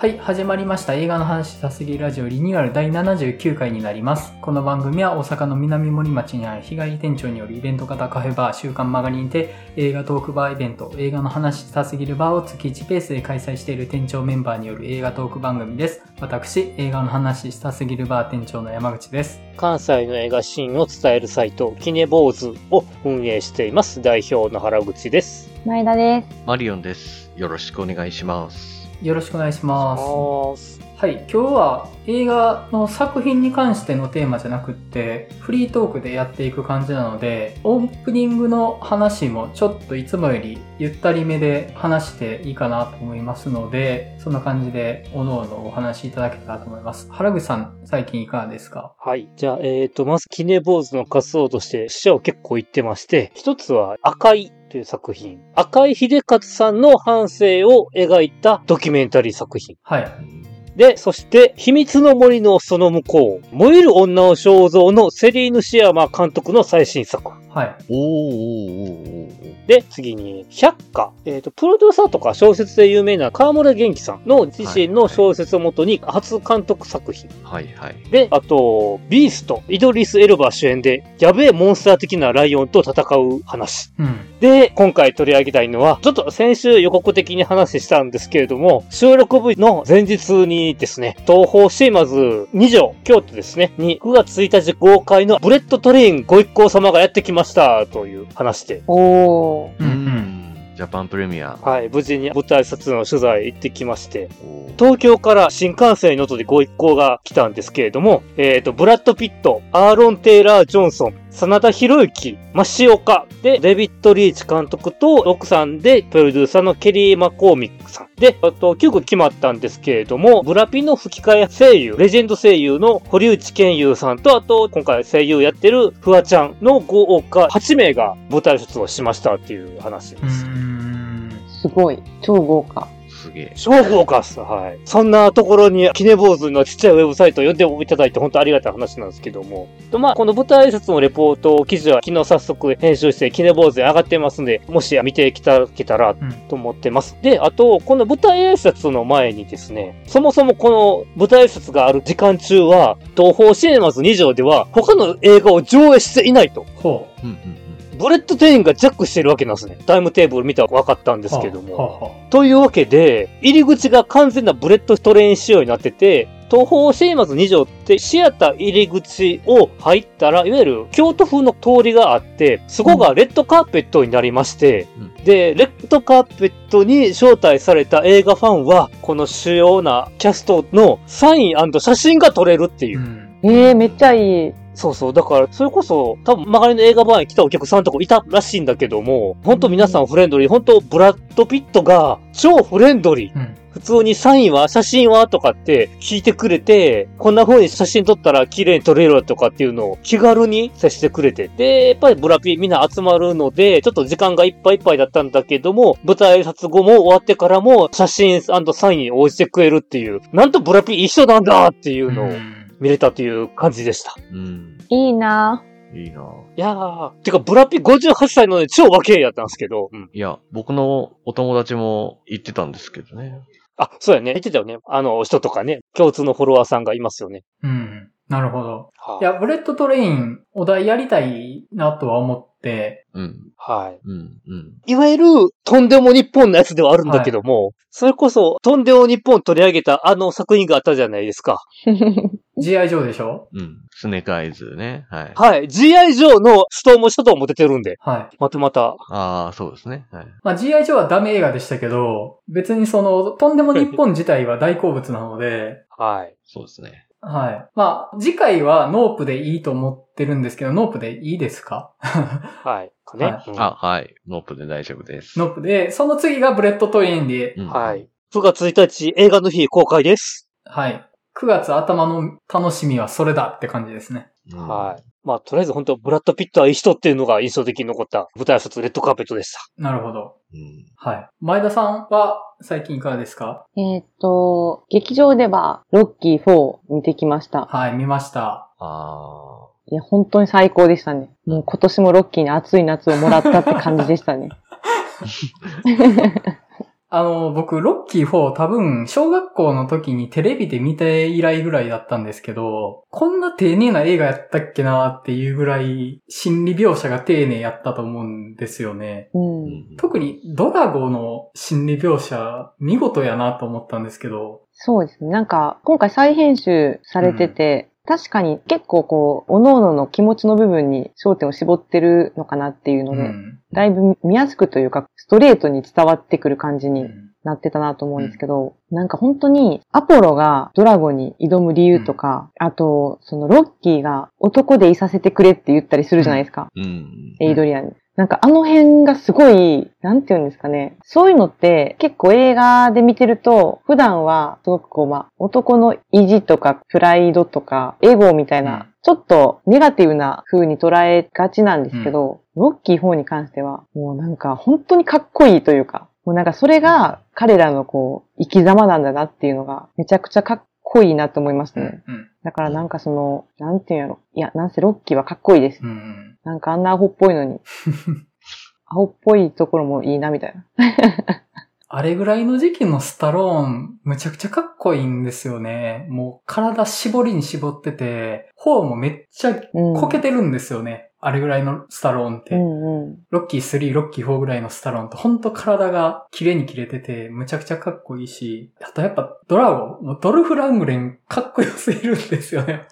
はい、始まりました。映画の話したすぎるラジオリニューアル第79回になります。この番組は大阪の南森町にある日帰り店長によるイベント型カフェバー週刊マガリンで映画トークバーイベント、映画の話したすぎるバーを月1ペースで開催している店長メンバーによる映画トーク番組です。私、映画の話したすぎるバー店長の山口です。関西の映画シーンを伝えるサイト、キネボーズを運営しています。代表の原口です。前田です。マリオンです。よろしくお願いします。よろしくお願いします。はい、今日は映画の作品に関してのテーマじゃなくって、フリートークでやっていく感じなので、オープニングの話もちょっといつもよりゆったりめで話していいかなと思いますので、そんな感じでおのおのお話しいただけたらと思います。原口さん、最近いかがですか？はい。じゃあ、えっ、と、まず、キネボーズの活動として、死者を結構言ってまして、一つは、赤いという作品。赤井秀勝さんの半生を描いたドキュメンタリー作品。はい。で、そして、秘密の森のその向こう、燃ゆる女の肖像のセリーヌ・シアマ監督の最新作。はい。おーおーおーおーで、次に、百花。えっ、と、プロデューサーとか小説で有名な川村元気さんの自身の小説をもとに初監督作品。はいはい。で、あと、ビースト、イドリス・エルバ主演で、やべえモンスター的なライオンと戦う話。うん。で、今回取り上げたいのは、ちょっと先週予告的に話したんですけれども、収録日の前日にですね、 TOHOシネマズ2条、京都ですね、に9月1日公開のブレット・トレインご一行様がやってきました、という話で。おー。うんうん。ジャパンプレミア。はい、無事に舞台撮影の取材行ってきまして、東京から新幹線に乗ってご一行が来たんですけれども、えっ、と、ブラッド・ピット、アーロン・テイラー・ジョンソン、真田広之、マシオカ、で、デビッド・リーチ監督と奥さんで、プロデューサーのケリー・マコーミックさん。で、あと、急遽決まったんですけれども、ブラピの吹き替え声優、レジェンド声優の堀内健優さんと、あと、今回声優やってるフワちゃんの豪華8名が舞台出をしましたっていう話うです。すごい。超豪華。すげえ。超豪華っす。はい。そんなところに、キネ坊主のちっちゃいウェブサイトを呼んでいただいて本当ありがたい話なんですけども。とまあ、この舞台挨拶のレポート記事は昨日早速編集してキネ坊主で上がってますんで、もし見ていただけたらうん。と思ってます。で、あと、この舞台挨拶の前にですね、そもそもこの舞台挨拶がある時間中は、東方シネマズ2条では他の映画を上映していないと。ほう。うんうんブレット・トレインがジャックしてるわけなんですね。タイムテーブル見たら分かったんですけども。はあはというわけで、入り口が完全なブレット・トレイン仕様になってて、 TOHOシネマズ2条ってシアター入り口を入ったら、いわゆる京都風の通りがあって、そこがレッドカーペットになりまして、うんで、レッドカーペットに招待された映画ファンは、この主要なキャストのサイン写真が撮れるっていうう。ん。えー、めっちゃいい。そうそう。だから、それこそ、多分、曲がりの映画版に来たお客さんとかいたらしいんだけども、本当皆さんフレンドリー、本当ブラッド・ピットが超フレンドリー。うん。普通にサインは写真はとかって聞いてくれて、こんな風に写真撮ったら綺麗に撮れるよとかっていうのを気軽に接してくれて。で、やっぱりブラピみんな集まるので、ちょっと時間がいっぱいいっぱいだったんだけども、舞台挨拶後も終わってからも写真サインに応じてくれるっていう、なんとブラピ一緒なんだっていうのを見れたという感じでした。うん。いいなうん。いいな。いやー、てかブラピ58歳のね超若いやったんですけど、うん。いや、僕のお友達も言ってたんですけどね。あ、そうやね。言ってたよね。あの人とかね、共通のフォロワーさんがいますよね。うん。なるほど。はいや、ブレット・トレイン、お題やりたいなとは思って、うん。はい。うん。うん。いわゆる、とんでも日本のやつではあるんだけども、それこそ、とんでも日本取り上げたあの作品があったじゃないですか。G.I.ジョーでしょ？うん。スネークアイズね。はい。はい。GI 上のストームシャドウも出てるんで。はい。またまた。ああ、そうですね。はい。まあ GI 上はダメ映画でしたけど、別にその、とんでも日本自体は大好物なので、はい。そうですね。はい。まあ、次回はノープでいいと思ってるんですけど、ノープでいいですか？はい。ね。はいうんあ、はい。ノープで大丈夫です。ノープで、その次がブレット・トレインで、うんはい。9月1日映画の日公開です。はい。9月頭の楽しみはそれだって感じですね。うんはい。まあ、とりあえず本当ブラッド・ピットはいい人っていうのが印象的に残った舞台挨拶レッドカーペットでした。なるほど。うん。はい。前田さんは最近いかがですか？えーっと、劇場では、ロッキー4見てきました。はい、見ました。あいや、本当に最高でしたね。もう今年もロッキーに暑い夏をもらったって感じでしたね。あの、僕、ロッキー4多分、小学校の時にテレビで見て以来ぐらいだったんですけど、こんな丁寧な映画やったっけなっていうぐらい、心理描写が丁寧やったと思うんですよね。うん。特にドラゴの心理描写、見事やなと思ったんですけど、そうですね。なんか、今回再編集されてて、確かに結構こう、各々の気持ちの部分に焦点を絞ってるのかなっていうので、うん。だいぶ見やすくというか、ストレートに伝わってくる感じにうんなってたなと思うんですけど、なんか本当にアポロがドラゴに挑む理由とか、あと、そのロッキーが男でいさせてくれって言ったりするじゃないですか。うん。エイドリアンに。なんかあの辺がすごい、なんて言うんですかね。そういうのって結構映画で見てると、普段はすごくこう、まあ、男の意地とかプライドとかエゴみたいな、うんちょっとネガティブな風に捉えがちなんですけど、ロッキー4に関しては、もうなんか本当にかっこいいというか、もうなんかそれが彼らのこう、生き様なんだなっていうのが、めちゃくちゃかっこいいなと思いましたね。うん。だからなんかその、なんていうんやろ。いや、なんせロッキーはかっこいいです。うんうん。なんかあんなアホっぽいのに。アホっぽいところもいいな、みたいな。あれぐらいの時期のスタローン、むちゃくちゃかっこいいんですよね。もう体絞りに絞ってて、頬もめっちゃうん。こけてるんですよね。あれぐらいのスタローンって。うんうん。ロッキー3、ロッキー4ぐらいのスタローンと、ほんと体が綺麗に切れてて、むちゃくちゃかっこいいし、あとやっぱドラゴン、もうドルフ・ラングレンかっこよすぎるんですよね。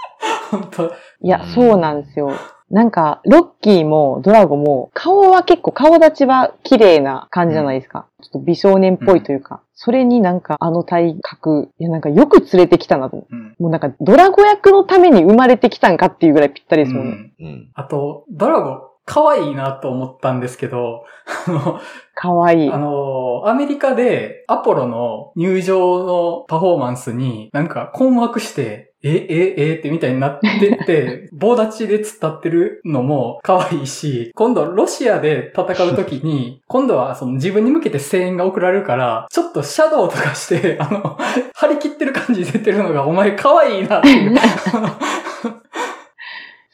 ほんと。いやう、んそうなんですよ。なんか、ロッキーもドラゴも、顔は結構顔立ちは綺麗な感じじゃないですか。ちょっと美少年っぽいというか。それになんかあの体格、いやなんかよく連れてきたなと思う。うん。もうなんかドラゴ役のために生まれてきたんかっていうぐらいぴったりですもんね。うんうん。あと、ドラゴン、可愛いなと思ったんですけど、あの、かわいい。あの、アメリカでアポロの入場のパフォーマンスになんか困惑して、え、え、えってみたいになってて、棒立ちで突っ立ってるのも可愛いし、今度ロシアで戦う時に、今度はその自分に向けて声援が送られるから、ちょっとシャドウとかして、あの、張り切ってる感じ出てるのがお前可愛いなっていう。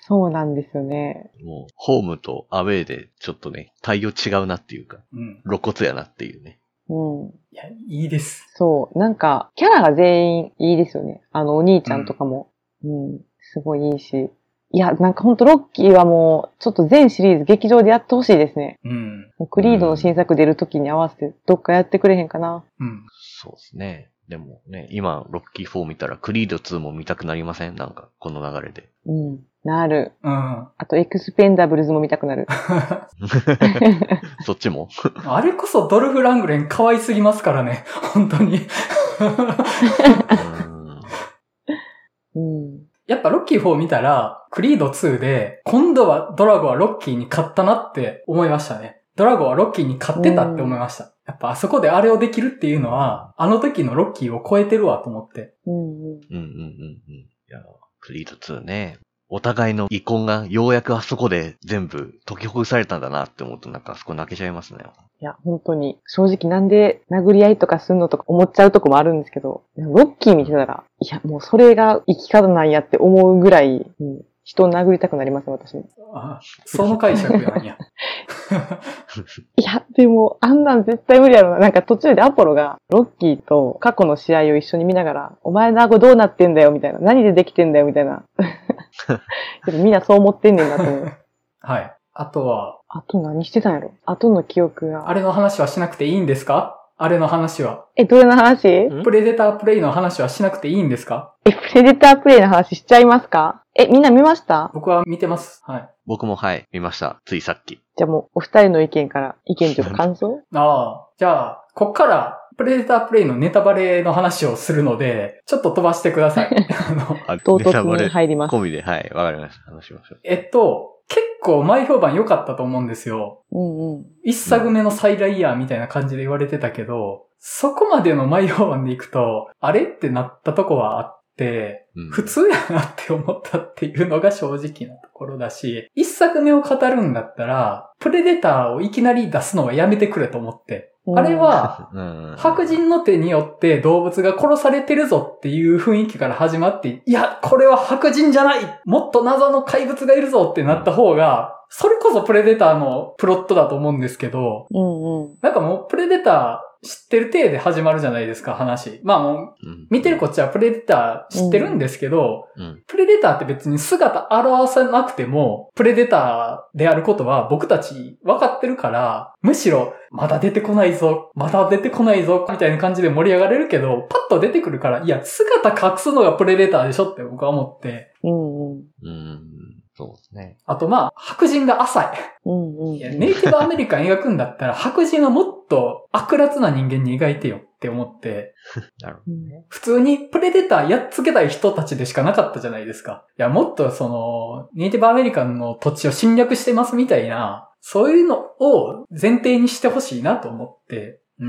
そうなんですよね。もう、ホームとアウェーでちょっとね、対応違うなっていうか、うん。露骨やなっていうね。うん。いや、いいです。そう。なんか、キャラが全員いいですよね。あの、お兄ちゃんとかも。うん。すごいいいし。いや、なんかほんとロッキーはもう、ちょっと全シリーズ劇場でやってほしいですね。うん。もうクリードの新作出る時に合わせて、どっかやってくれへんかな。うん。そうですね。でもね、今、ロッキー4見たら、クリード2も見たくなりません？なんか、この流れで。うん。なる。うん。あと、エクスペンダブルズも見たくなる。そっちも？あれこそドルフ・ラングレン可愛すぎますからね。本当に。うんうん。やっぱロッキー4見たら、クリード2で、今度はドラゴはロッキーに勝ったなって思いましたね。ドラゴはロッキーに勝ってたって思いました。やっぱあそこであれをできるっていうのは、あの時のロッキーを超えてるわと思って。うんうん。うんうんうんうん。いや、クリード2ね。お互いの遺恨がようやくあそこで全部解きほぐされたんだなって思うとなんかあそこ泣けちゃいますね。いや、本当に、正直なんで殴り合いとかすんのとか思っちゃうとこもあるんですけど、ロッキー見てたら、いや、もうそれが生き方なんやって思うぐらい、うん、人を殴りたくなります、私も。あその解釈やんや。いや、でも、あんなん絶対無理やろな。なんか途中でアポロが、ロッキーと過去の試合を一緒に見ながら、お前の顎どうなってんだよ、みたいな。何でできてんだよ、みたいな。でもみんなそう思ってんねんなと思う。はい。あとは、あと何してたんやろ？あとの記憶が。あれの話はしなくていいんですか？あれの話は。え、どれの話？プレデタープレイの話はしなくていいんですか？プレデタープレイの話しちゃいますか？え、みんな見ました？僕は見てます。はい。僕もはい、見ました。ついさっき。じゃあもう、お二人の意見から、意見というか感想？ああ、じゃあ、こっから、プレデタープレイのネタバレの話をするので、ちょっと飛ばしてください。あの、あ唐 ネタバレ突に入ります。込みで、はい、わかりました。話しましょう。えっと、結構前評判良かったと思うんですよ。うんうん。一作目のサイライヤーみたいな感じで言われてたけど、そこまでの前評判でいくと、あれ？ってなったとこはあっ普通やなって思ったっていうのが正直なところだし、一作目を語るんだったら、プレデターをいきなり出すのはやめてくれと思って。あれは、うん白人の手によって動物が殺されてるぞっていう雰囲気から始まって、いや、これは白人じゃないもっと謎の怪物がいるぞってなった方が、それこそプレデターのプロットだと思うんですけど、うんうん。なんかもうプレデター知ってる体で始まるじゃないですか、話。まあもう、うん。見てるこっちはプレデター知ってるんですけど、うん。プレデターって別に姿表さなくても、プレデターであることは僕たち分かってるから、むしろ、まだ出てこないぞ、まだ出てこないぞ、みたいな感じで盛り上がれるけど、パッと出てくるから、いや、姿隠すのがプレデターでしょって僕は思って。うんうん。うん。そうですね。あとまあ、白人が浅い。うんうん。いや、ネイティブアメリカン描くんだったら、白人はもっと悪辣な人間に描いてよって思って、なるほうん普通にプレデターやっつけたい人たちでしかなかったじゃないですか。いや、もっとその、ネイティブアメリカンの土地を侵略してますみたいな、そういうのを前提にしてほしいなと思って、うん。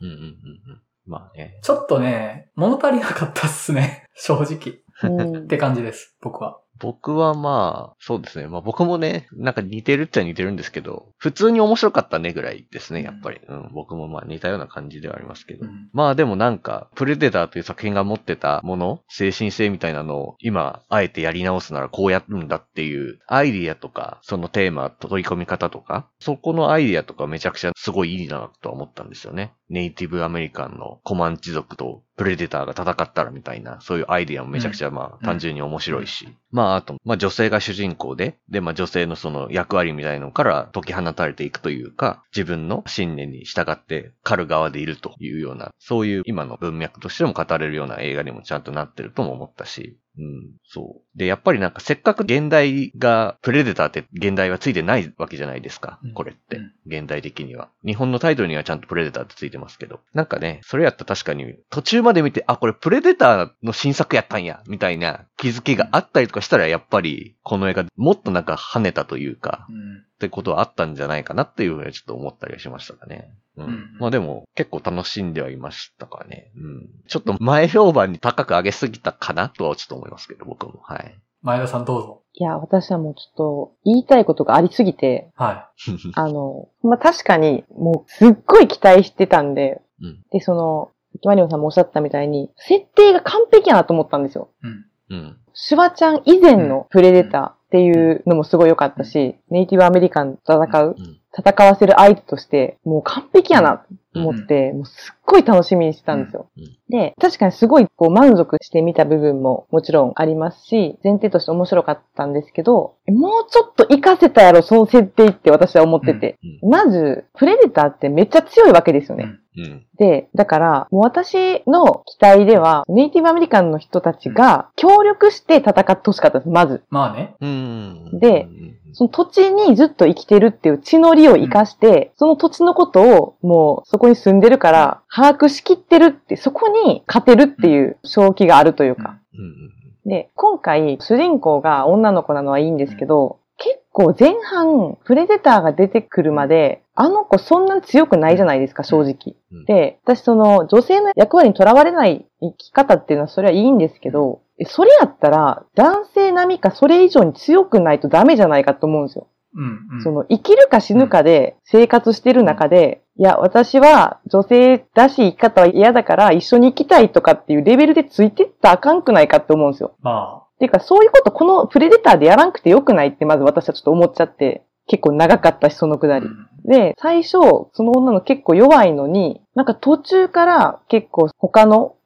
ど。うんうんうんうん。まあね。ちょっとね、物足りなかったっすね。正直。うんって感じです、僕は。僕はまあ、そうですね。まあ僕もね、なんか似てるっちゃ似てるんですけど、普通に面白かったねぐらいですね、やっぱり。うん、僕もまあ似たような感じではありますけど。うん。まあでもなんか、プレデターという作品が持ってたもの、精神性みたいなのを今、あえてやり直すならこうやるんだっていうアイディアとか、そのテーマ、取り込み方とか、そこのアイディアとかめちゃくちゃすごいいいなとは思ったんですよね。ネイティブアメリカンのコマンチ族とプレデターが戦ったらみたいな、そういうアイディアもめちゃくちゃまあ単純に面白いし。まああと、まあ女性が主人公で、でまあ女性のその役割みたいのから解き放たれていくというか、自分の信念に従って狩る側でいるというような、そういう今の文脈としても語れるような映画にもちゃんとなってるとも思ったし、うん、そう。で、やっぱりなんかせっかく現代が、プレデターって現代はついてないわけじゃないですかうん。これってうん。現代的には。日本のタイトルにはちゃんとプレデターってついてますけど。なんかね、それやったら確かに途中まで見て、あ、これプレデターの新作やったんや、みたいな気づきがあったりとかしたら、やっぱりこの映画もっとなんか跳ねたというか、うん。ってことはあったんじゃないかなっていうふうにちょっと思ったりはしましたかね。うん。うんまあでも結構楽しんではいましたかね。うん。ちょっと前評判に高く上げすぎたかなとはちょっと思いますけど、僕も。はい。前田さんどうぞ。いや、私はもうちょっと言いたいことがありすぎて、は あの、まあ、確かにもうすっごい期待してたんで、うん。で、その、マリオンさんもおっしゃったみたいに、設定が完璧やなと思ったんですよ。い。うん。うん。シュワちゃん以前のプレデターっていうのもすごい良かったし、ネイティブアメリカンと戦う、うん。戦わせる相手として、もう完璧やなと思って、もうすっごい楽しみにしてたんですよ。うんで、確かにすごいこう満足して見た部分ももちろんありますし、前提として面白かったんですけど、もうちょっと活かせたやろ、その設定って私は思ってて。うん。まず、プレデターってめっちゃ強いわけですよね。うんうん。で、だから、もう私の期待では、ネイティブアメリカンの人たちが協力して戦ってほしかったです、まず。まあね。うん。でうん、その土地にずっと生きてるっていう血のりを活かして、その土地のことをもうそこに住んでるから把握しきってるって、そこに勝てるっていう正気があるというか。うん。で、今回主人公が女の子なのはいいんですけど、結構前半プレデターが出てくるまで、あの子そんなに強くないじゃないですか、正直。うんで、私その女性の役割にとらわれない生き方っていうのはそれはいいんですけど、えそれやったら男性並みかそれ以上に強くないとダメじゃないかと思うんですよ。うん。うん。その生きるか死ぬかで生活してる中で、いや、私は女性だし生き方は嫌だから一緒に生きたいとかっていうレベルでついてったらあかんくないかって思うんですよ。まっていうか、そういうことこのプレデターでやらんくてよくないってまず私はちょっと思っちゃって、結構長かったし、そのくあ。だり。うんで、最初、その女の結構弱いのに、なんか途中から結構他のうん。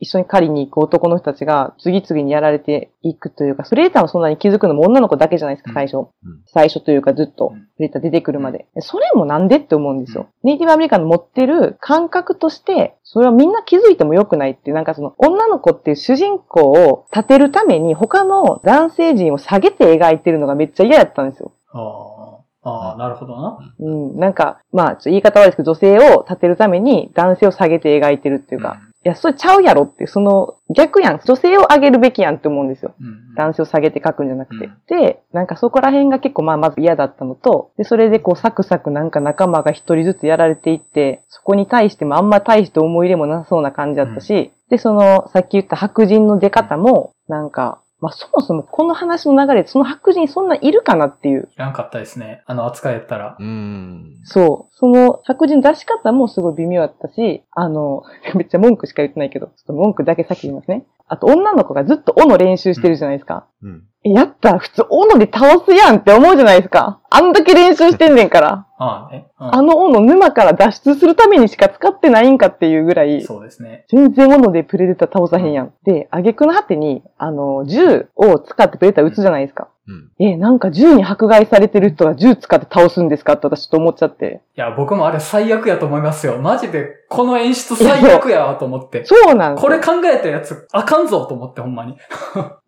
一緒に狩りに行く男の人たちが次々にやられていくというか、プレデターもそんなに気づくのも女の子だけじゃないですか、最初。うん最初というかずっとうんプレデター出てくるまで。それもなんでって思うんですよ。ネイティブアメリカンの持ってる感覚として、それはみんな気づいてもよくないっていう、なんかその女の子っていう主人公を立てるために他の男性陣を下げて描いてるのがめっちゃ嫌やったんですよ。ああ。なるほどな。うん。なんか、まあ、言い方悪いですけど、女性を立てるために男性を下げて描いてるっていうか、いや、それちゃうやろってその逆やん。女性を上げるべきやんって思うんですよ。うん。うん。男性を下げて書くんじゃなくて。うんで、なんかそこら辺が結構まあまず嫌だったのと、で、それでこうサクサクなんか仲間が一人ずつやられていって、そこに対してもあんま大して思い入れもなさそうな感じだったし、で、その、さっき言った白人の出方も、なんか、まあそもそもこの話の流れでその白人そんないるかなっていう。いらんかったですね。あの扱いやったら。うん。そう。その白人の出し方もすごい微妙だったし、あの、めっちゃ文句しか言ってないけど、ちょっと文句だけ先言いますね。あと女の子がずっと斧練習してるじゃないですか。うん。えやったら普通斧で倒すやんって思うじゃないですか。あんだけ練習してんねんから。ああね。うんあの斧沼から脱出するためにしか使ってないんかっていうぐらい、そうですね。全然斧でプレデター倒さへんやん。で、挙句の果てに、あの、銃を使ってプレデター撃つじゃないですか。うん。え、なんか銃に迫害されてる人が銃使って倒すんですかって私ちょっと思っちゃって。いや、僕もあれ最悪やと思いますよ。マジで、この演出最悪やわと思って。そうなんこれ考えたやつ、あかんぞと思って、ほんまに。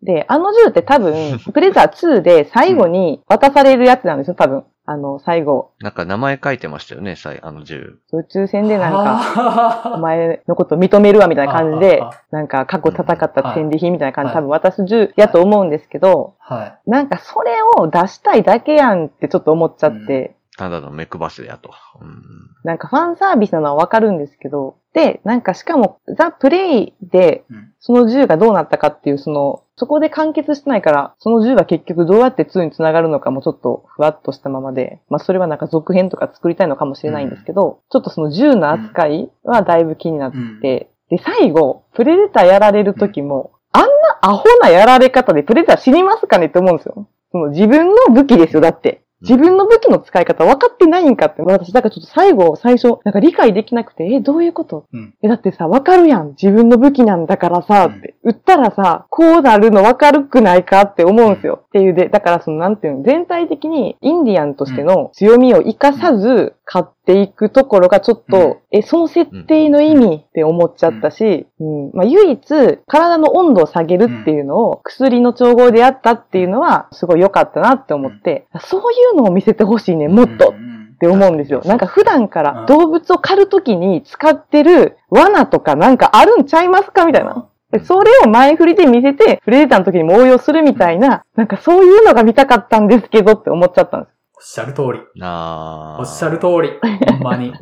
で、あの銃って多分、プレデター2で最後に渡されるやつなんですよ、多分。あの、最後。なんか名前書いてましたよね、さいあの銃。宇宙船でなんか、かお前のこと認めるわみたいな感じでなんか過去戦った戦利品みたいな感じ。ではい。多分渡す銃やと思うんですけど、はい。なんかそれを出したいだけやんってちょっと思っちゃって、ただの目配せやと。うん。なんかファンサービスなのはわかるんですけど、で、なんかしかもザ・プレイでうんその銃がどうなったかっていう、その、そこで完結してないから、その銃は結局どうやって2に繋がるのかもちょっとふわっとしたままで、まあそれはなんか続編とか作りたいのかもしれないんですけど、ちょっとその銃の扱いはだいぶ気になって、うんで、最後、プレデターやられる時も、あんなアホなやられ方でプレデター死にますかねって思うんですよ。その自分の武器ですよ、だって。自分の武器の使い方分かってないんかって、私、だからちょっと最後、最初、なんか理解できなくて、え、どういうこと？うん。え、だってさ、分かるやん。自分の武器なんだからさ、って。撃ったらさ、こうなるの分かるくないかって思うんですよ。っていうで、だからその、なんていうの、全体的にインディアンとしての強みを活かさず、勝っていくところがちょっと、うん。え、その設定の意味って思っちゃったし、うん。まあ、唯一、体の温度を下げるっていうのを、薬の調合でやったっていうのは、すごい良かったなって思って、そういうのを見せてほしいね、もっとって思うんですよ。なんか普段かうんら動物を狩るときに使ってる罠とかなんかあるんちゃいますかみたいな。でそれを前振りで見せて、プレデターの時にも応用するみたいな、なんかそういうのが見たかったんですけどって思っちゃったんです。おっしゃる通り。なあ。おっしゃる通り。ほんまに。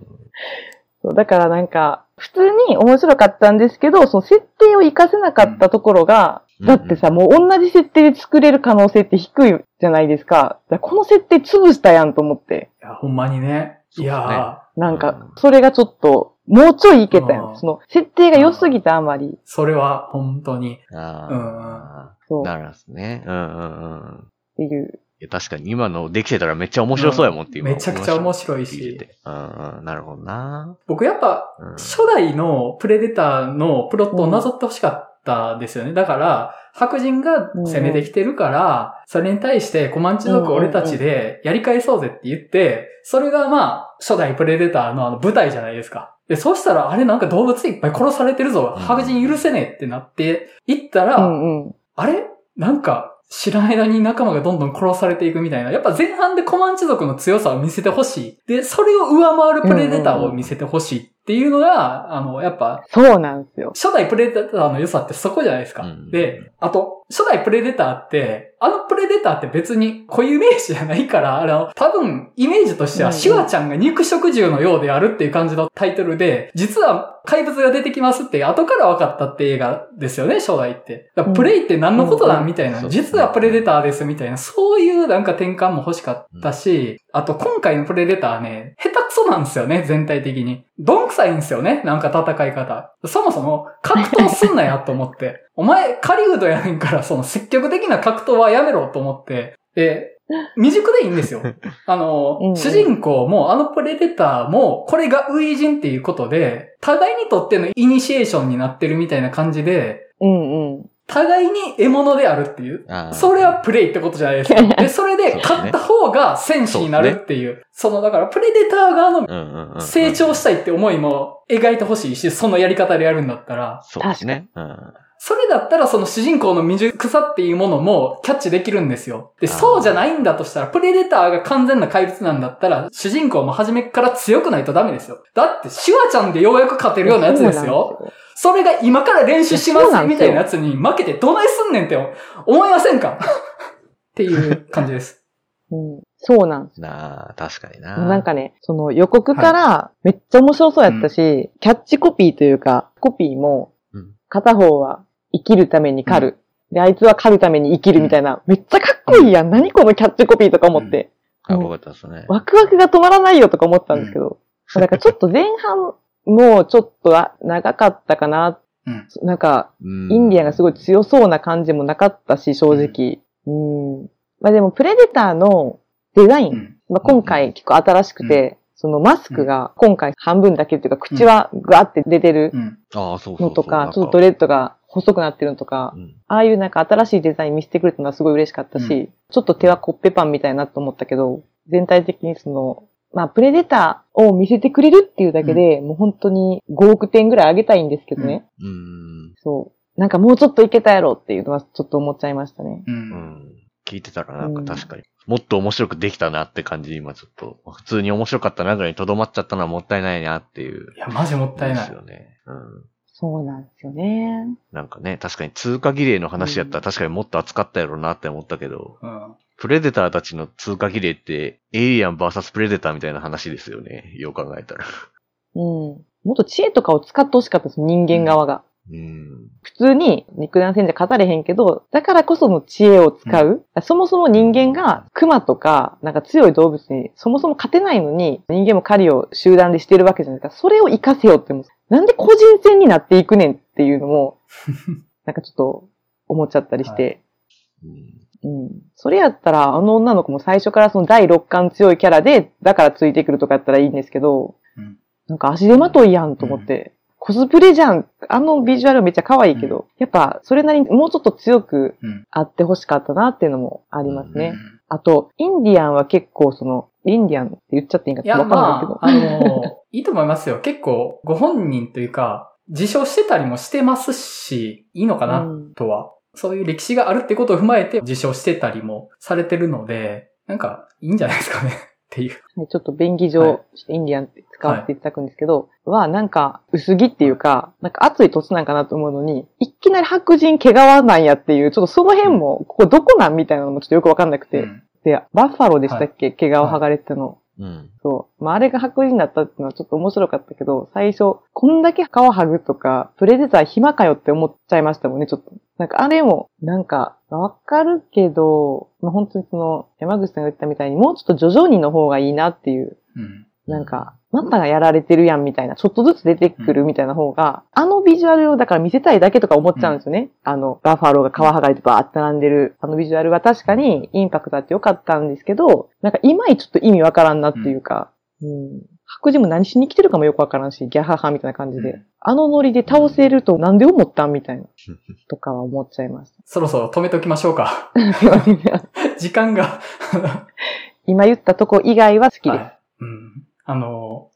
そうだからなんか、普通に面白かったんですけど、その設定を活かせなかったところが、うんだってさ、もう同じ設定で作れる可能性って低いじゃないですか。だこの設定潰したやんと思って。いや、ほんまにね。いやなんかうん、それがちょっと、もうちょいいけたや。うんんその、設定が良すぎたあまり。ー、それは本当に。ああ。そう。っなるほどね。うんうんうん。ていう。いや確かに今のできてたらめっちゃ面白そうやもんって今、めちゃくちゃ面白いし。うんうん。なるほどな。僕やっぱ、うん初代のプレデターのプロットをなぞってほしかったですよね。だから、白人が攻めてきてるから、それに対してコマンチ族俺たちでやり返そうぜって言って、それがまあ、初代プレデターのあの舞台じゃないですか。で、そうしたら、あれなんか動物いっぱい殺されてるぞ。うん白人許せねえってなって、行ったら、うんうん。あれ？なんか、知らん間に仲間がどんどん殺されていくみたいな。やっぱ前半でコマンチ族の強さを見せてほしい。で、それを上回るプレデターを見せてほしいっていうのが、あの、やっぱ、そうなんですよ。初代プレデターの良さってそこじゃないですか。うん。で、あと、初代プレデターって、あのプレデターって別に固有名詞じゃないから、あの、多分、イメージとしては、うんうん。シュワちゃんが肉食獣のようであるっていう感じのタイトルで、実は怪物が出てきますって後から分かったって映画ですよね、初代って。だプレイって何のことだうん。みたいな、そう実はプレデターですみたいな、そういうなんか転換も欲しかったし、あと今回のプレデターね、下手くそなんですよね、全体的に。どんくさいんですよね、なんか戦い方。そもそも格闘すんなやと思って。お前、狩人やねんから、その積極的な格闘はやめろと思って。で、未熟でいいんですよ。あの、うんうん主人公も、あのプレデターも、これが初陣っていうことで、互いにとってのイニシエーションになってるみたいな感じで、うんうん。互いに獲物であるっていう。それはプレイってことじゃないですか。で、それで勝った方が戦士になるっていう。その、だからプレデター側の成長したいって思いも描いてほしいし、そのやり方でやるんだったら、そうですね。うん。それだったらその主人公の未熟さっていうものもキャッチできるんですよ。で、そうじゃないんだとしたら、プレデターが完全な怪物なんだったら、主人公も初めから強くないとダメですよ。だって、シュワちゃんでようやく勝てるようなやつですよ。それが今から練習しますみたいなやつに負けてどないすんねんって思いませんか？っていう感じです。うん。そうなんですなあ、確かにな。なんかね、その予告からめっちゃ面白そうやったし、キャッチコピーというか、コピーもうん、片方は生きるために狩る。で、あいつは狩るために生きるみたいな、めっちゃかっこいいやん。何このキャッチコピーとか思って。かっこよかったですね。ワクワクが止まらないよとか思ったんですけど。だからちょっと前半、もうちょっとあ長かったかな。うんなんか、うんインディアンがすごい強そうな感じもなかったし、正直。うん。まあでも、プレデターのデザイン、うんまあ、今回結構新しくて、そのマスクが今回半分だけっていうか、口はガーって出てる。のとか、ちょっとドレッドが細くなってるのとかう、んああいうなんか新しいデザイン見せてくれたのはすごい嬉しかったし、うんちょっと手はコッペパンみたいなと思ったけど、全体的にその、まあ、プレデターを見せてくれるっていうだけで、もう本当に5億点ぐらい上げたいんですけどね。うーん。そう。なんかもうちょっといけたやろっていうのはちょっと思っちゃいましたね。う。うんん。聞いてたらなんか確かに、もっと面白くできたなって感じ、今ちょっと、普通に面白かったなぐらいに留まっちゃったのはもったいないなっていう。いや、マジもったいないです。よね。うん。そうなんですよね。なんかね、確かに通過儀礼の話やったら確かにもっと熱かったやろうなって思ったけど、うん。プレデターたちの通過儀礼って、エイリアン VS プレデターみたいな話ですよね。よう考えたら。うん。もっと知恵とかを使ってほしかったです、人間側が。うん。普通に肉弾戦じゃ勝たれへんけど、だからこその知恵を使う。そもそも人間が熊とか、なんか強い動物にそもそも勝てないのに、人間も狩りを集団でしてるわけじゃないですか。それを活かせよって思う。なんで個人戦になっていくねんっていうのも、なんかちょっと思っちゃったりして。うんうん。それやったら、あの女の子も最初からその第六感強いキャラで、だからついてくるとかやったらいいんですけど、うんなんか足手まといやんと思って、コスプレじゃん。あのビジュアルめっちゃ可愛いけど、やっぱそれなりにもうちょっと強くうん。あってほしかったなっていうのもありますね。うんあと、インディアンは結構その、インディアンって言っちゃっていいんかわかんないけど。まあ、あの、いいと思いますよ。結構、ご本人というか、自称してたりもしてますし、いいのかな、うんとは。そういう歴史があるってことを踏まえて自称してたりもされてるので、なんか、いいんじゃないですかね。っていう。はいちょっと便宜はい上、してインディアンって使わせていただくんですけど、は、なんか、薄着っていうか、なんか暑い土地なんかなと思うのに、いきなり白人毛皮なんやっていう、ちょっとその辺も、ここどこなんみたいなのもちょっとよくわかんなくて。うんで、バッファローでしたっけ、毛皮剥がれてたの。うん。そう。まあ、あれが白人だったっていうのはちょっと面白かったけど、最初、こんだけ皮剥ぐとか、プレデター暇かよって思っちゃいましたもんね、ちょっと。なんかあれも、なんか、わかるけど、まあ、本当にその、山口さんが言ったみたいに、もうちょっと徐々にの方がいいなっていう、うん。なんか、またがやられてるやんみたいな、ちょっとずつ出てくるみたいな方が、あのビジュアルをだから見せたいだけとか思っちゃうんですよね。あの、バッファローが皮剥がれてバーって並んでる、あのビジュアルは確かにインパクトあってよかったんですけど、なんかいまいちちょっと意味わからんなっていうか、うん。白人も何しに来てるかもよくわからんし、ギャハハみたいな感じで。うんあのノリで倒せるとなんで思ったんみたいな、とかは思っちゃいましそろそろ止めておきましょうか。時間が。今言ったとこ以外は好きです。はい。うん。あの、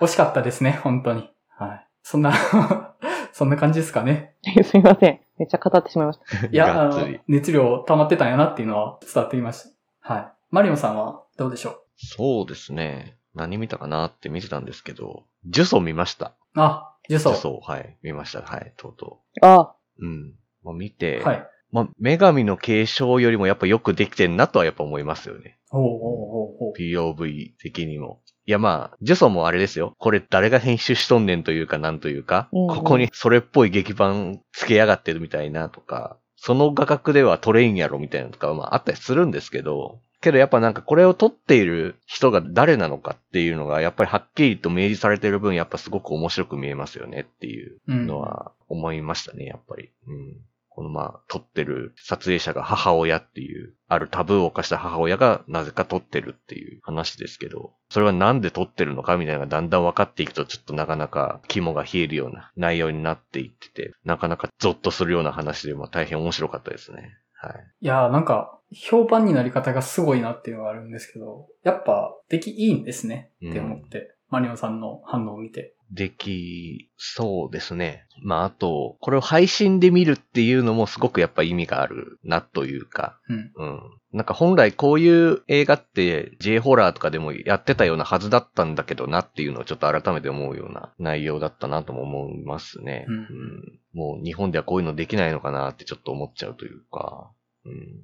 惜しかったですね、本当に。はい。そんな、そんな感じですかね。すいません。めっちゃ語ってしまいました。いや、あの熱量溜まってたんやなっていうのは伝わってきました。はい。マリオンさんはどうでしょそうですね。何見たかなって見てたんですけど、呪詛見ました。うあ、呪呪詛。詛、はい。見ました。はい、とうとあう。うん。まあ、見て、はい。まあ、女神の継承よりもやっぱよくできてんなとはやっぱ思いますよね。ほうほうほうほう。POV 的にも。いやまあ、呪詛もあれですよ。これ誰が編集しとんねんというかなんというか、うんうんここにそれっぽい劇版つけやがってるみたいなとか、その画角では撮れんやろみたいなのとかはまああったりするんですけど、けどやっぱなんかこれを撮っている人が誰なのかっていうのがやっぱりはっきりと明示されてる分やっぱすごく面白く見えますよねっていううんのは思いましたね、やっぱり。うん。このまあ、撮ってる撮影者が母親っていう、あるタブーを犯した母親がなぜか撮ってるっていう話ですけど、それはなんで撮ってるのかみたいなのがだんだん分かっていくとちょっとなかなか肝が冷えるような内容になっていってて、なかなかゾッとするような話でも大変面白かったですね。はい。いやーなんか、評判になり方がすごいなっていうのがあるんですけど、やっぱ、出来いいんですねって思って、マリオンさんの反応を見て。でき、そうですね。まあ、あと、これを配信で見るっていうのもすごくやっぱ意味があるなというか、うん。うん。なんか本来こういう映画って J ホラーとかでもやってたようなはずだったんだけどなっていうのをちょっと改めて思うような内容だったなとも思いますね。うんもう日本ではこういうのできないのかなってちょっと思っちゃうというか、うん。うん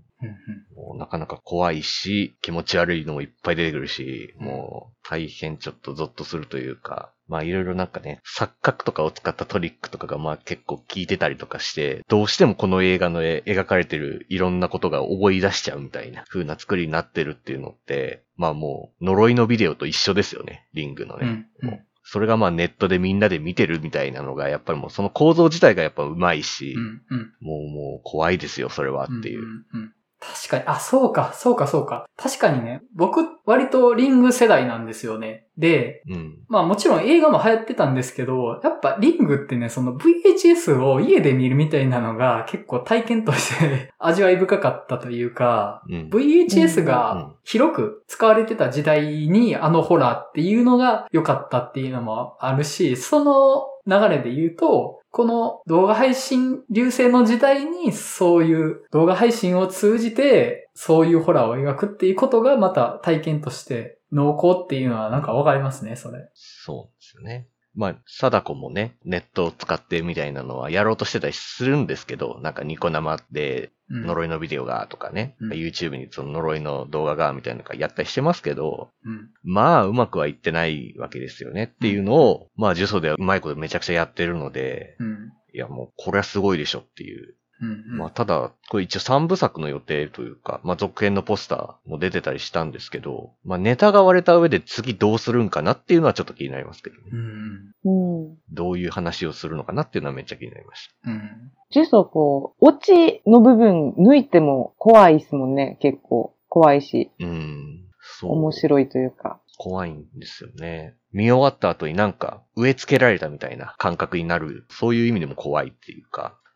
もうなかなか怖いし、気持ち悪いのもいっぱい出てくるし、もう大変ちょっとゾッとするというか、まあいろいろなんかね、錯覚とかを使ったトリックとかがまあ結構効いてたりとかして、どうしてもこの映画の絵描かれてるいろんなことが覚え出しちゃうみたいな風な作りになってるっていうのって、まあもう呪いのビデオと一緒ですよね、リングのね。うんうんそれがまあネットでみんなで見てるみたいなのが、やっぱりもうその構造自体がやっぱ上手いし、うん。うん。もうもう怖いですよ、それはっていう。んんうん確かに、あ、そうか、そうか、そうか。確かにね、僕、割とリング世代なんですよね。で、うん。まあもちろん映画も流行ってたんですけど、やっぱリングってね、その VHS を家で見るみたいなのが結構体験として 味わい深かったというか、うん。VHS うんが広く使われてた時代にあのホラーっていうのが良かったっていうのもあるし、その流れで言うと、この動画配信流星の時代にそういう動画配信を通じてそういうホラーを描くっていうことがまた体験として濃厚っていうのはなんかわかりますね、それ。そうですよね。まあ、貞子もね、ネットを使ってみたいなのはやろうとしてたりするんですけど、なんかニコ生で呪いのビデオがとかね、うん YouTube にその呪いの動画がみたいなのがやったりしてますけど、うん。まあ、うまくはいってないわけですよねっていうのを、まあ、呪詛ではうまいことめちゃくちゃやってるので、うん。いや、もうこれはすごいでしょっていう。うん。うんまあ、ただ、これ一応3部作の予定というか、まあ、続編のポスターも出てたりしたんですけど、まあ、ネタが割れた上で次どうするんかなっていうのはちょっと気になりますけどね。うん。うん。どういう話をするのかなっていうのはめっちゃ気になりましうん。ジュソこう、オチの部分抜いても怖いっすもんね、結構。怖いし、た。うん。そう。面白いというか。怖いんですよね。見終わった後になんか植え付けられたみたいな感覚になる。そういう意味でも怖いっていうか、うん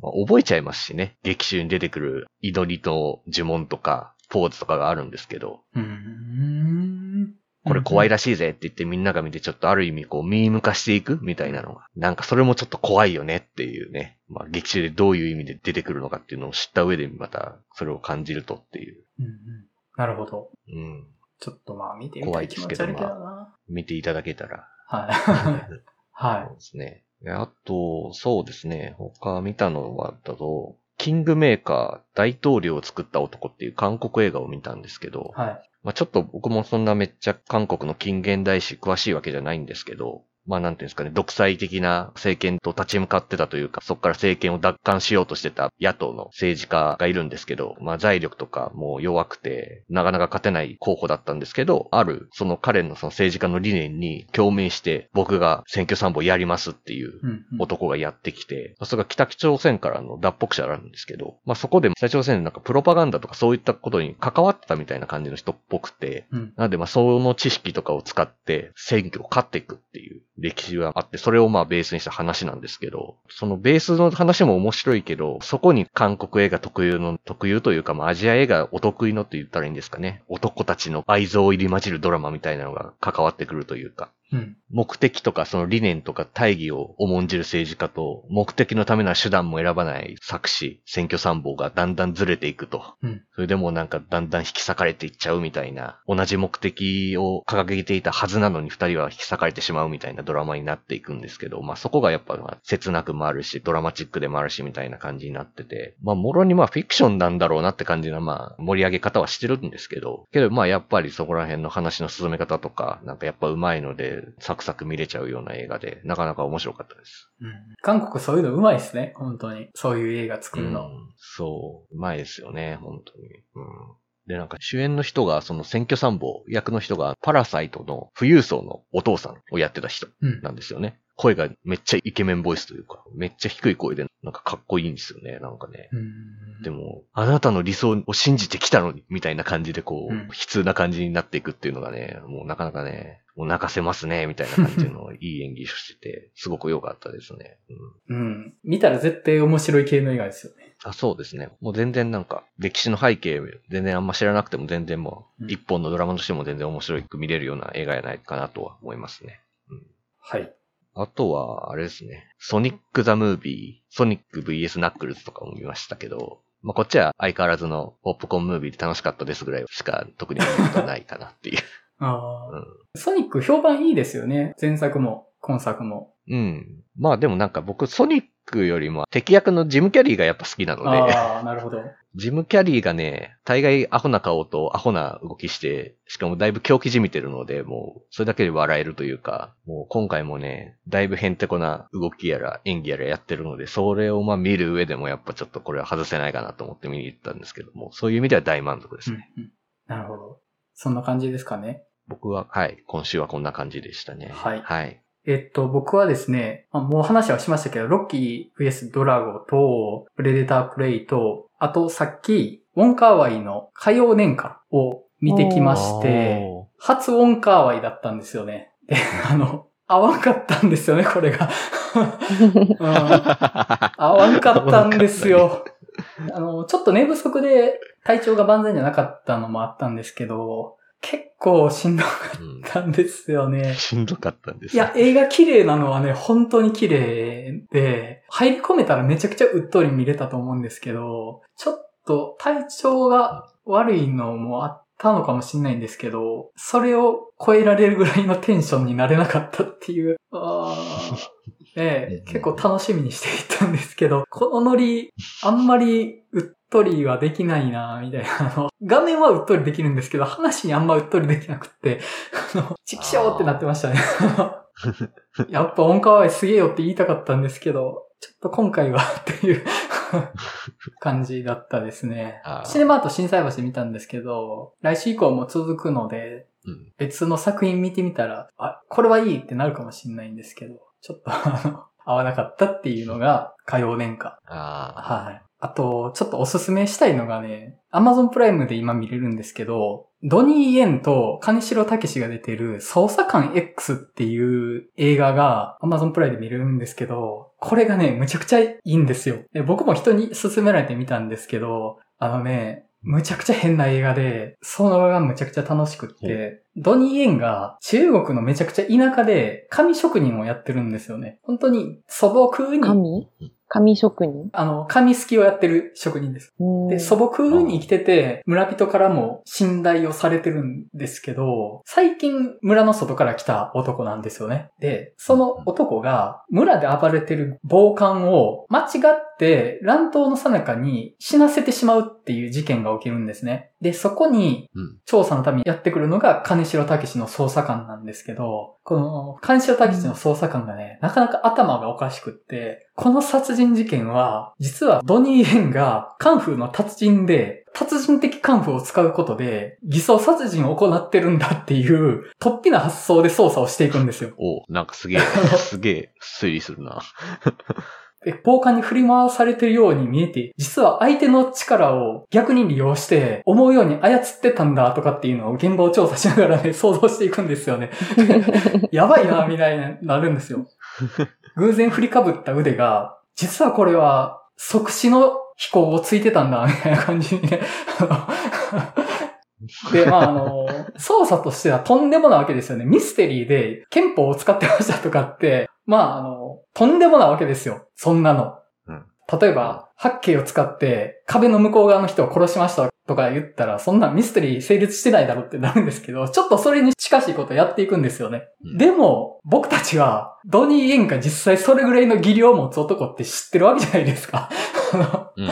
まあ、覚えちゃいますしね。劇中に出てくる祈りと呪文とか、ポーズとかがあるんですけど、うん。これ怖いらしいぜって言ってみんなが見てちょっとある意味こうミーム化していくみたいなのが。なんかそれもちょっと怖いよねっていうね。まあ劇中でどういう意味で出てくるのかっていうのを知った上でまたそれを感じるとっていう。うんうん。なるほど。うん。ちょっとまあ見てみたい気持ち悪いけどな。見ていただけたら。はい。はそうですね。であと、そうですね。他見たのは、だと、キングメーカー大統領を作った男っていう韓国映画を見たんですけど、い。はい。まあちょっと僕もそんなめっちゃ韓国の近現代史詳しいわけじゃないんですけど、まあなんていうんですかね、独裁的な政権と立ち向かってたというか、そこから政権を奪還しようとしてた野党の政治家がいるんですけど、まあ財力とかもう弱くて、なかなか勝てない候補だったんですけど、ある、その彼のその政治家の理念に共鳴して、僕が選挙参謀やりますっていう。男がやってきて、それが北朝鮮からの脱北者なんですけど、まあそこで北朝鮮でなんかプロパガンダとかそういったことに関わってたみたいな感じの人っぽくて、うん。なのでまあその知識とかを使って選挙を勝っていくっていう歴史はあって、それをまあベースにした話なんですけど、そのベースの話も面白いけど、そこに韓国映画特有の、特有というかまあアジア映画お得意のって言ったらいいんですかね。男たちの愛憎入り混じるドラマみたいなのが関わってくるというか。うん。目的とかその理念とか大義を重んじる政治家と、目的のためな手段も選ばない作詞、選挙参謀がだんだんずれていくと。うん。それでもなんかだんだん引き裂かれていっちゃうみたいな、同じ目的を掲げていたはずなのに二人は引き裂かれてしまうみたいなドラマになっていくんですけど、まあそこがやっぱまあ切なくもあるし、ドラマチックでもあるしみたいな感じになってて、まあもろにまあフィクションなんだろうなって感じのまあ盛り上げ方はしてるんですけど、けどまあやっぱりそこら辺の話の進め方とか、なんかやっぱ上手いので、サクサク見れちゃうような映画で、なかなか面白かったです。うん。韓国そういうのうまいですね。本当に。そういう映画作るの。うんそう、うまいですよね、本当に。うん。で、なんか主演の人が、その選挙参謀役の人が、パラサイトの富裕層のお父さんをやってた人うん。なんですよね。声がめっちゃイケメンボイスというか、めっちゃ低い声で、なんかかっこいいんですよね、なんかね。うん。でも、あなたの理想を信じてきたのに、みたいな感じでこう、うん悲痛な感じになっていくっていうのがね、もうなかなかね、もう泣かせますね、みたいな感じのいい演技をしてて、すごく良かったですね。うんうん。見たら絶対面白い系の映画ですよね。あそうですね。もう全然なんか、歴史の背景、全然あんま知らなくても全然もう、うん一本のドラマとしても全然面白く見れるような映画やないかなとは思いますね。はい。あとは、あれですね。ソニック・ザ・ムービー、ソニック VS ナックルズとかも見ましたけど、まあ、こっちは相変わらずのポップコーンムービーで楽しかったですぐらいしか特に見ることはないかなっていう。ああ、うんソニック評判いいですよね。前作も、今作も。うん。まあでもなんか僕、ソニックよりも敵役のジム・キャリーがやっぱ好きなので、ああ、なるほど。ジム・キャリーがね、大概アホな顔とアホな動きして、しかもだいぶ狂気じみてるので、もう、それだけで笑えるというか、もう今回もね、だいぶへんてこな動きやら演技やらやってるので、それをまあ見る上でもやっぱちょっとこれは外せないかなと思って見に行ったんですけども、そういう意味では大満足ですね。うんうんなるほど。そんな感じですかね。僕は、はい、今週はこんな感じでしたね。はいはい。えっと、僕はですね、まあもう話はしましたけど、ロッキー VS ドラゴと、プレデタープレイと、あとさっきウォンカーワイの火曜年間を見てきまして、お初ウォンカーワイだったんですよね。で、あの、合わんかったんですよね、これが。うん合わんかったんですよ。あの、ちょっと寝不足で体調が万全じゃなかったのもあったんですけど、結構しんどかうんったんですよね。しんどかったんですいや、映画綺麗なのはね、本当に綺麗で、入り込めたらめちゃくちゃうっとり見れたと思うんですけど、ちょっと体調が悪いのもあったのかもしれないんですけど、それを超えられるぐらいのテンションになれなかったっていう、あーええうん結構楽しみにしていたんですけど、このノリ、あんまりうっとりはできないなみたいな。あの、画面はうっとりできるんですけど、話にあんまうっとりできなくって、あの、チキショーってなってましたね。やっぱ音階はすげえよって言いたかったんですけど、ちょっと今回はっていう感じだったですね シネマート震災橋で見たんですけど、来週以降も続くので、うん別の作品見てみたら、あ、これはいいってなるかもしれないんですけど、ちょっと あの、合わなかったっていうのが火曜年間。あはい。あと、ちょっとおすすめしたいのがね、Amazon プライムで今見れるんですけど、ドニー・イエンと金城武史が出てる捜査官 X っていう映画が Amazon プライムで見れるんですけど、これがね、むちゃくちゃいいんですよ。で僕も人に勧められてみたんですけど、あのね、むちゃくちゃ変な映画で、そのがむちゃくちゃ楽しくって、ドニー・イエンが中国のめちゃくちゃ田舎で紙職人をやってるんですよね。本当に素朴に、紙紙職人？あの、紙すきをやってる職人です。うんで、素朴に生きてて、村人からも信頼をされてるんですけど、最近村の外から来た男なんですよね。で、その男が村で暴れてる暴漢を間違って乱闘の最中に死なせてしまうっていう事件が起きるんですね。で、そこにうん調査のためにやってくるのが金城武史の捜査官なんですけど、この金城武史の捜査官がね、なかなか頭がおかしくって、この殺人事件は、実はドニー・ヘンがカンフーの達人で、達人的カンフーを使うことで、偽装殺人を行ってるんだっていう、突飛な発想で捜査をしていくんですよ。おなんかすげえ、すげえ推理するな。で、暴漢に振り回されてるように見えて、実は相手の力を逆に利用して、思うように操ってたんだとかっていうのを現場を調査しながらね、想像していくんですよね。やばいな、みたいになるんですよ。偶然振りかぶった腕が、実はこれは即死の飛行をついてたんだ、みたいな感じにね。で、まあ、あの、操作としてはとんでもなわけですよね。ミステリーで憲法を使ってましたとかって、まあ、あの、とんでもなわけですよ。そんなの。うん例えば、八景を使って壁の向こう側の人を殺しましたとか言ったら、そんなミステリー成立してないだろうってなるんですけど、ちょっとそれに近しいことをやっていくんですよね。うんでも、僕たちは、ドニー・イエンが実際それぐらいの技量を持つ男って知ってるわけじゃないですか。うん。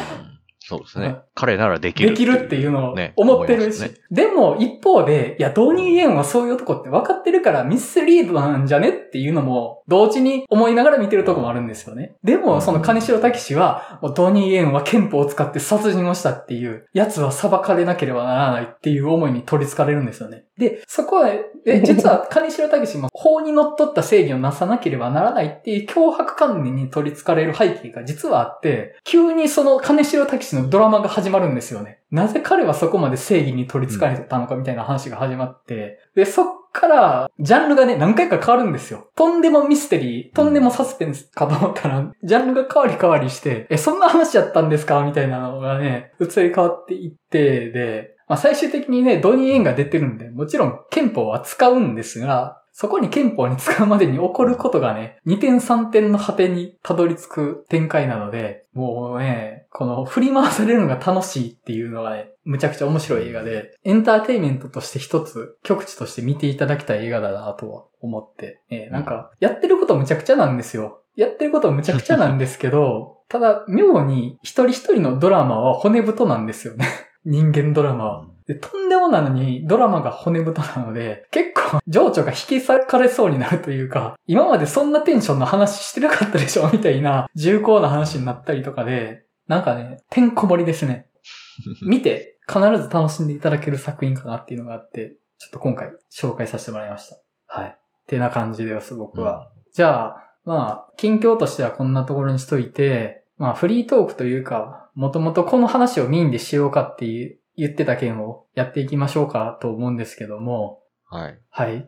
そうですねうん。彼ならできるできるっていうのをね思ってるし。ねでも一方で、いや、ドニー・イエンはそういう男って分かってるからミスリードなんじゃねっていうのも同時に思いながら見てるとこもあるんですよね。でも、その金城武史は、もうドニー・イエンは憲法を使って殺人をしたっていう、奴は裁かれなければならないっていう思いに取り憑かれるんですよね。で、そこは、え、実は金城武史も法に則っとった正義をなさなければならないっていう脅迫観念に取り憑かれる背景が実はあって、急にその金城武史のドラマが始まるんですよね。なぜ彼はそこまで正義に取り憑かれてたのかみたいな話が始まって、で、そっから、ジャンルがね、何回か変わるんですよ。とんでもミステリー、とんでもサスペンスかと思ったら、ジャンルが変わり変わりして、え、そんな話やったんですかみたいなのがね、移り変わっていって、で、まあ、最終的にね、ドニー・エンが出てるんで、もちろん憲法は使うんですが、そこに憲法に使うまでに起こることがね、2点3点の果てにたどり着く展開なので、もうね、この振り回されるのが楽しいっていうのがね、むちゃくちゃ面白い映画で、エンターテインメントとして一つ、極地として見ていただきたい映画だなとは思って、えーなんか、やってることむちゃくちゃなんですよ。やってることむちゃくちゃなんですけど、ただ、妙に一人一人のドラマは骨太なんですよね。人間ドラマは。で、とんでもなのにドラマが骨太なので、結構情緒が引き裂かれそうになるというか、今までそんなテンションの話してなかったでしょみたいな重厚な話になったりとかで、なんかね、てんこ盛りですね。見て必ず楽しんでいただける作品かなっていうのがあって、ちょっと今回紹介させてもらいました。はい。ってな感じです、僕は。じゃあ、まあ、近況としてはこんなところにしといて、まあ、フリートークというか、もともとこの話をメインでしようかっていう言ってた件をやっていきましょうかと思うんですけども、はい。はい。